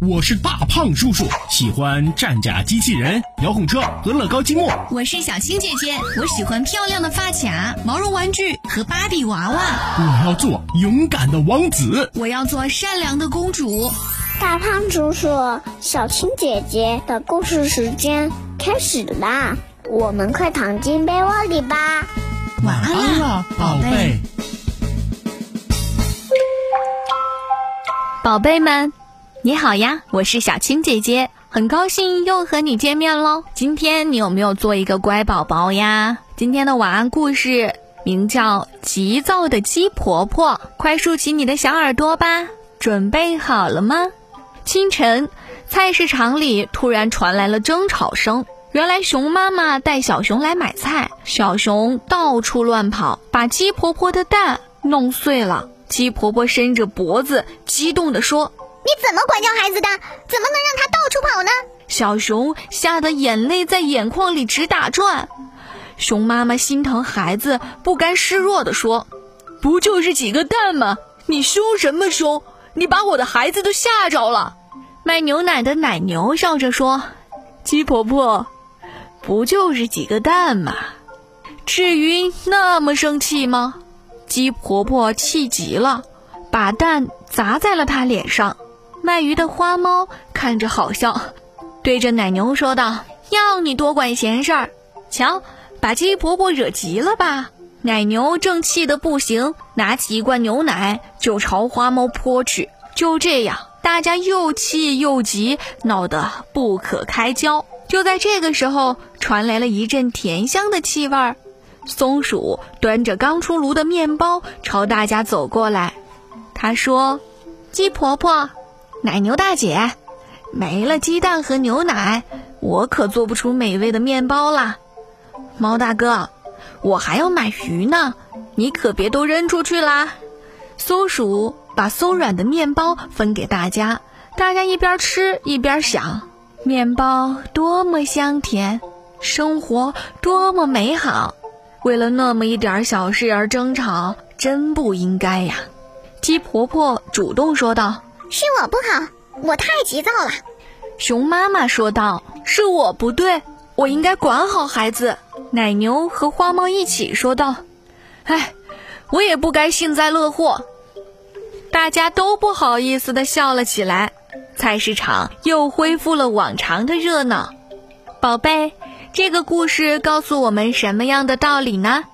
我是大胖叔叔，喜欢战甲机器人、遥控车和乐高积木。我是小青姐姐，我喜欢漂亮的发卡、毛绒玩具和芭比娃娃。我要做勇敢的王子，我要做善良的公主。大胖叔叔，小青姐姐的故事时间开始啦，我们快躺进被窝里吧。晚安了，宝贝。宝贝们。你好呀，我是小青姐姐，很高兴又和你见面喽。今天你有没有做一个乖宝宝呀？今天的晚安故事名叫《急躁的鸡婆婆》，快竖起你的小耳朵吧，准备好了吗？清晨，菜市场里突然传来了争吵声。原来熊妈妈带小熊来买菜，小熊到处乱跑，把鸡婆婆的蛋弄碎了。鸡婆婆伸着脖子，激动地说。你怎么管教孩子的？怎么能让他到处跑呢？小熊吓得眼泪在眼眶里直打转。熊妈妈心疼孩子，不甘示弱地说：“不就是几个蛋吗？你凶什么凶？你把我的孩子都吓着了。”卖牛奶的奶牛笑着说：“鸡婆婆，不就是几个蛋吗？至于那么生气吗？”鸡婆婆气极了，把蛋砸在了他脸上。卖鱼的花猫看着好笑，对着奶牛说道：“要你多管闲事儿，瞧，把鸡婆婆惹急了吧？”奶牛正气得不行，拿起一罐牛奶就朝花猫泼去。就这样，大家又气又急，闹得不可开交。就在这个时候，传来了一阵甜香的气味儿，松鼠端着刚出炉的面包朝大家走过来，他说：“鸡婆婆。”奶牛大姐，没了鸡蛋和牛奶，我可做不出美味的面包啦。猫大哥，我还要买鱼呢，你可别都扔出去啦。松鼠把松软的面包分给大家，大家一边吃一边想：面包多么香甜，生活多么美好。为了那么一点小事而争吵，真不应该呀。鸡婆婆主动说道。是我不好，我太急躁了。熊妈妈说道：“是我不对，我应该管好孩子。”奶牛和花猫一起说道：“哎，我也不该幸灾乐祸。”大家都不好意思的笑了起来。菜市场又恢复了往常的热闹。宝贝，这个故事告诉我们什么样的道理呢？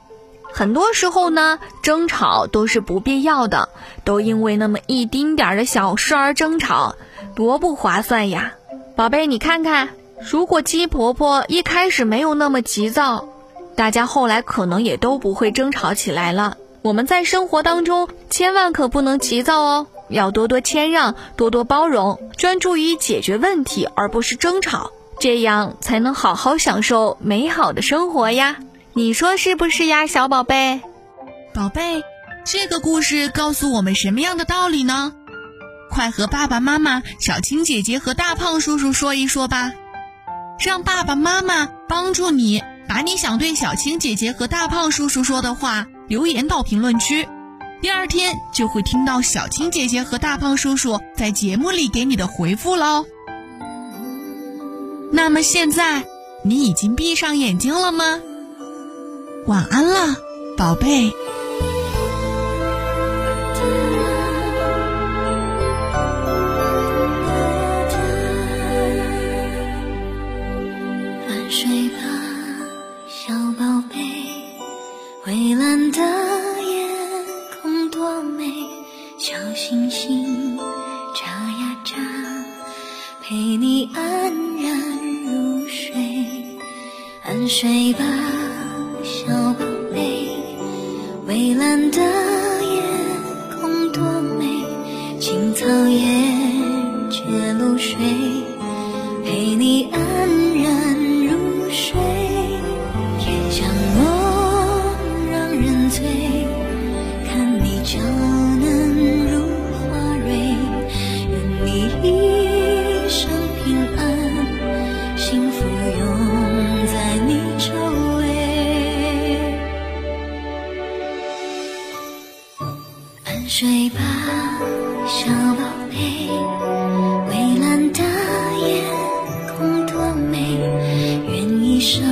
很多时候呢，争吵都是不必要的，都因为那么一丁点儿的小事而争吵，多不划算呀！宝贝，你看看，如果鸡婆婆一开始没有那么急躁，大家后来可能也都不会争吵起来了。我们在生活当中千万可不能急躁哦，要多多谦让，多多包容，专注于解决问题，而不是争吵，这样才能好好享受美好的生活呀！你说是不是呀，小宝贝？宝贝，这个故事告诉我们什么样的道理呢？快和爸爸妈妈、小青姐姐和大胖叔叔说一说吧，让爸爸妈妈帮助你把你想对小青姐姐和大胖叔叔说的话留言到评论区，第二天就会听到小青姐姐和大胖叔叔在节目里给你的回复喽。那么现在，你已经闭上眼睛了吗？晚安了，宝贝。安睡吧，小宝贝。蔚蓝的夜空多美，小星星眨呀眨，陪你安然入睡。安睡吧。小宝贝，蔚蓝的夜空多美，青草也结露水，陪你安然入睡。天香落让人醉，看你娇睡吧小宝贝蔚蓝的夜空多美愿一生